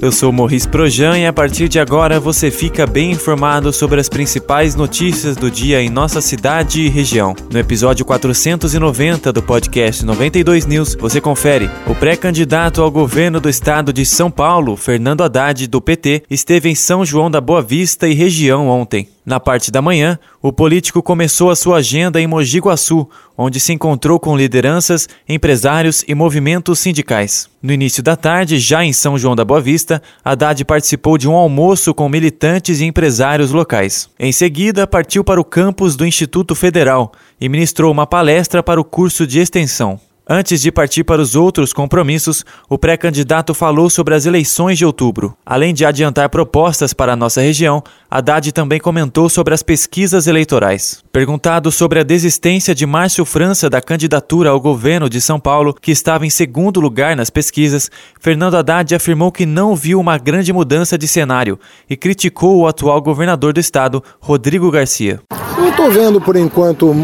eu sou Morris Projan e a partir de agora você fica bem informado sobre as principais notícias do dia em nossa cidade e região. No episódio 490 do podcast 92 News, você confere. O pré-candidato ao governo do estado de São Paulo, Fernando Haddad, do PT, esteve em São João da Boa Vista e região ontem. Na parte da manhã, o político começou a sua agenda em Mogi Guaçu, onde se encontrou com lideranças, empresários e movimentos sindicais. No início da tarde, já em São João da Boa Vista, Haddad participou de um almoço com militantes e empresários locais. Em seguida, partiu para o campus do Instituto Federal e ministrou uma palestra para o curso de extensão. Antes de partir para os outros compromissos, o pré-candidato falou sobre as eleições de outubro. Além de adiantar propostas para a nossa região, Haddad também comentou sobre as pesquisas eleitorais. Perguntado sobre a desistência de Márcio França da candidatura ao governo de São Paulo, que estava em segundo lugar nas pesquisas, Fernando Haddad afirmou que não viu uma grande mudança de cenário e criticou o atual governador do estado, Rodrigo Garcia. Não estou vendo por enquanto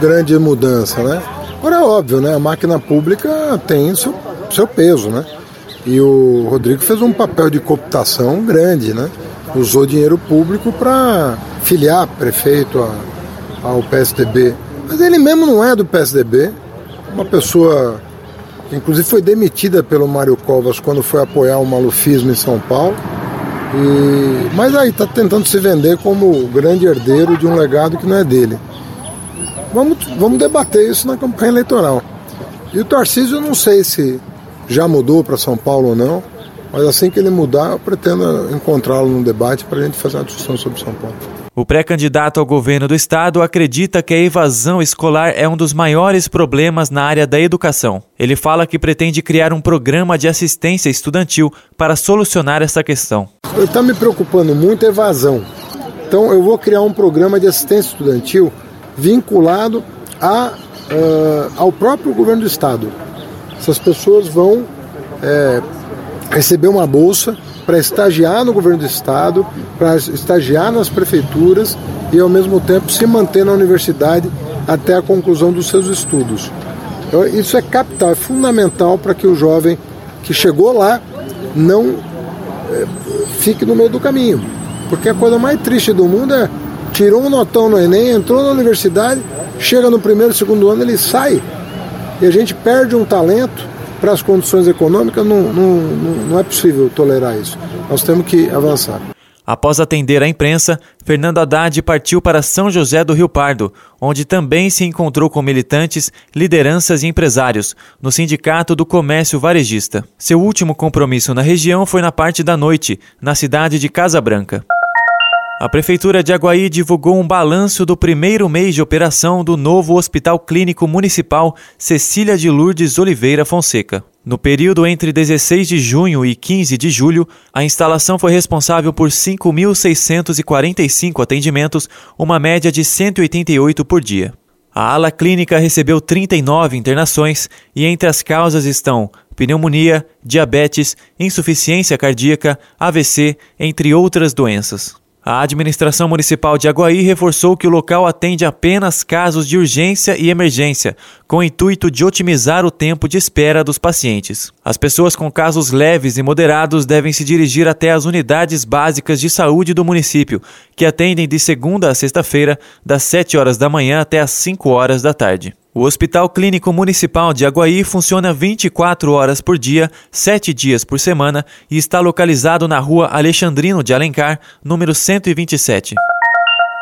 grande mudança, né? Agora é óbvio, né? A máquina pública tem seu, seu peso, né? E o Rodrigo fez um papel de cooptação grande, né? Usou dinheiro público para filiar prefeito a, ao PSDB. Mas ele mesmo não é do PSDB. Uma pessoa que inclusive foi demitida pelo Mário Covas quando foi apoiar o malufismo em São Paulo. E... Mas aí está tentando se vender como grande herdeiro de um legado que não é dele. Vamos, vamos debater isso na campanha eleitoral. E o Tarcísio, eu não sei se já mudou para São Paulo ou não, mas assim que ele mudar, eu pretendo encontrá-lo no debate para a gente fazer uma discussão sobre São Paulo. O pré-candidato ao governo do estado acredita que a evasão escolar é um dos maiores problemas na área da educação. Ele fala que pretende criar um programa de assistência estudantil para solucionar essa questão. Está me preocupando muito a evasão. Então eu vou criar um programa de assistência estudantil vinculado a, uh, ao próprio governo do estado. Essas pessoas vão é, receber uma bolsa para estagiar no governo do estado, para estagiar nas prefeituras e ao mesmo tempo se manter na universidade até a conclusão dos seus estudos. Então, isso é capital, é fundamental para que o jovem que chegou lá não é, fique no meio do caminho. Porque a coisa mais triste do mundo é tirou um notão no Enem, entrou na universidade, chega no primeiro, segundo ano, ele sai. E a gente perde um talento para as condições econômicas, não, não, não é possível tolerar isso. Nós temos que avançar. Após atender a imprensa, Fernando Haddad partiu para São José do Rio Pardo, onde também se encontrou com militantes, lideranças e empresários, no Sindicato do Comércio Varejista. Seu último compromisso na região foi na parte da noite, na cidade de Casa Branca. A Prefeitura de Aguaí divulgou um balanço do primeiro mês de operação do novo Hospital Clínico Municipal Cecília de Lourdes Oliveira Fonseca. No período entre 16 de junho e 15 de julho, a instalação foi responsável por 5.645 atendimentos, uma média de 188 por dia. A ala clínica recebeu 39 internações e entre as causas estão pneumonia, diabetes, insuficiência cardíaca, AVC, entre outras doenças. A administração municipal de Aguaí reforçou que o local atende apenas casos de urgência e emergência, com o intuito de otimizar o tempo de espera dos pacientes. As pessoas com casos leves e moderados devem se dirigir até as unidades básicas de saúde do município, que atendem de segunda a sexta-feira, das 7 horas da manhã até as 5 horas da tarde. O Hospital Clínico Municipal de Aguaí funciona 24 horas por dia, 7 dias por semana e está localizado na rua Alexandrino de Alencar, número 127.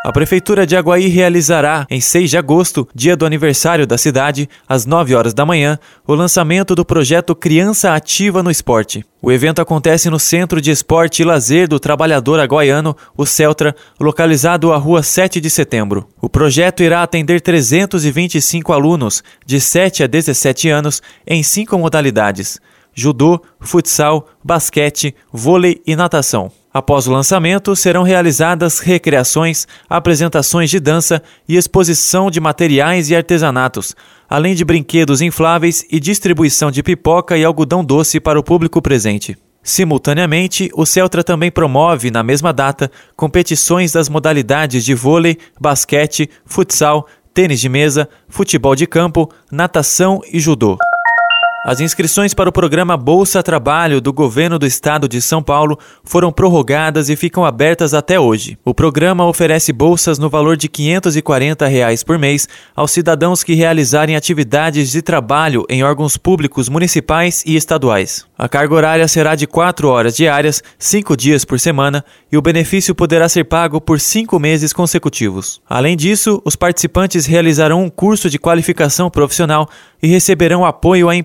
A Prefeitura de Aguaí realizará, em 6 de agosto, dia do aniversário da cidade, às 9 horas da manhã, o lançamento do projeto Criança Ativa no Esporte. O evento acontece no Centro de Esporte e Lazer do Trabalhador Aguaiano, o CELTRA, localizado à Rua 7 de Setembro. O projeto irá atender 325 alunos, de 7 a 17 anos, em cinco modalidades: judô, futsal, basquete, vôlei e natação. Após o lançamento, serão realizadas recreações, apresentações de dança e exposição de materiais e artesanatos, além de brinquedos infláveis e distribuição de pipoca e algodão doce para o público presente. Simultaneamente, o Celtra também promove, na mesma data, competições das modalidades de vôlei, basquete, futsal, tênis de mesa, futebol de campo, natação e judô. As inscrições para o programa Bolsa Trabalho do governo do estado de São Paulo foram prorrogadas e ficam abertas até hoje. O programa oferece bolsas no valor de 540 reais por mês aos cidadãos que realizarem atividades de trabalho em órgãos públicos municipais e estaduais. A carga horária será de 4 horas diárias, 5 dias por semana, e o benefício poderá ser pago por 5 meses consecutivos. Além disso, os participantes realizarão um curso de qualificação profissional e receberão apoio à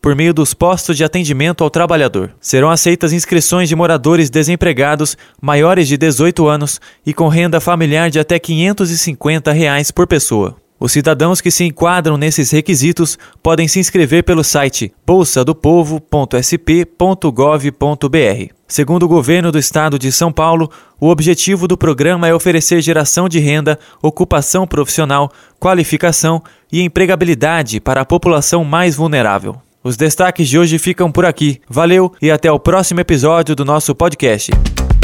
por meio dos postos de atendimento ao trabalhador. Serão aceitas inscrições de moradores desempregados maiores de 18 anos e com renda familiar de até 550 reais por pessoa. Os cidadãos que se enquadram nesses requisitos podem se inscrever pelo site bolsadopovo.sp.gov.br. Segundo o governo do estado de São Paulo, o objetivo do programa é oferecer geração de renda, ocupação profissional, qualificação e empregabilidade para a população mais vulnerável. Os destaques de hoje ficam por aqui. Valeu e até o próximo episódio do nosso podcast.